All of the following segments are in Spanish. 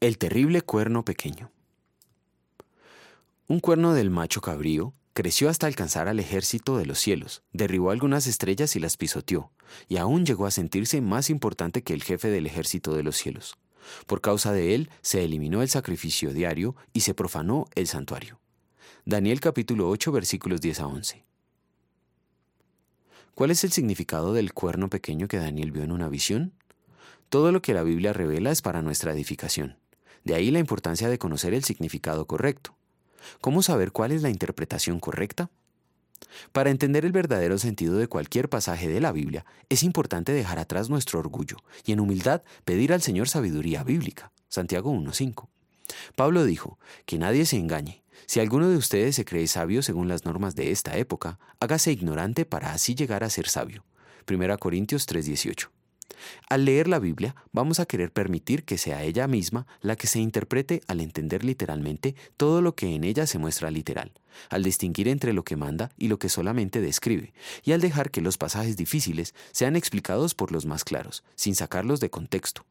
El terrible cuerno pequeño. Un cuerno del macho cabrío creció hasta alcanzar al ejército de los cielos, derribó algunas estrellas y las pisoteó, y aún llegó a sentirse más importante que el jefe del ejército de los cielos. Por causa de él se eliminó el sacrificio diario y se profanó el santuario. Daniel capítulo 8 versículos 10 a 11. ¿Cuál es el significado del cuerno pequeño que Daniel vio en una visión? Todo lo que la Biblia revela es para nuestra edificación. De ahí la importancia de conocer el significado correcto. ¿Cómo saber cuál es la interpretación correcta? Para entender el verdadero sentido de cualquier pasaje de la Biblia, es importante dejar atrás nuestro orgullo y en humildad pedir al Señor sabiduría bíblica. Santiago 1.5. Pablo dijo, que nadie se engañe. Si alguno de ustedes se cree sabio según las normas de esta época, hágase ignorante para así llegar a ser sabio. 1 Corintios 3.18. Al leer la Biblia, vamos a querer permitir que sea ella misma la que se interprete al entender literalmente todo lo que en ella se muestra literal, al distinguir entre lo que manda y lo que solamente describe, y al dejar que los pasajes difíciles sean explicados por los más claros, sin sacarlos de contexto.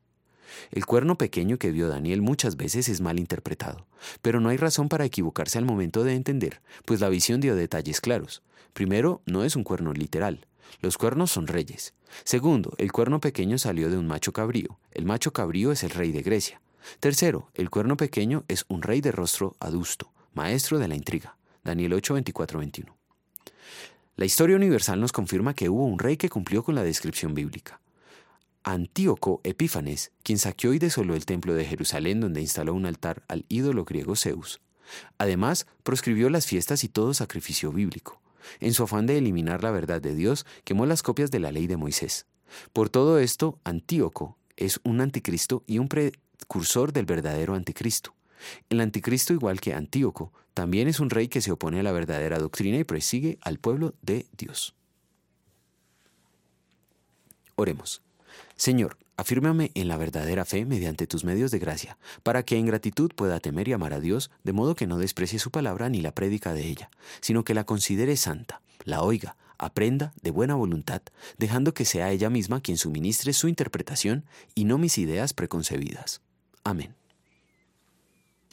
El cuerno pequeño que vio Daniel muchas veces es mal interpretado, pero no hay razón para equivocarse al momento de entender, pues la visión dio detalles claros. Primero, no es un cuerno literal, los cuernos son reyes. Segundo, el cuerno pequeño salió de un macho cabrío. El macho cabrío es el rey de Grecia. Tercero, el cuerno pequeño es un rey de rostro adusto, maestro de la intriga. Daniel 8, 24, 21. La historia universal nos confirma que hubo un rey que cumplió con la descripción bíblica. Antíoco Epífanes, quien saqueó y desoló el templo de Jerusalén donde instaló un altar al ídolo griego Zeus. Además, proscribió las fiestas y todo sacrificio bíblico. En su afán de eliminar la verdad de Dios, quemó las copias de la ley de Moisés. Por todo esto, Antíoco es un anticristo y un precursor del verdadero anticristo. El anticristo, igual que Antíoco, también es un rey que se opone a la verdadera doctrina y persigue al pueblo de Dios. Oremos. Señor, afírmame en la verdadera fe mediante tus medios de gracia, para que en gratitud pueda temer y amar a Dios, de modo que no desprecie su palabra ni la prédica de ella, sino que la considere santa, la oiga, aprenda de buena voluntad, dejando que sea ella misma quien suministre su interpretación y no mis ideas preconcebidas. Amén.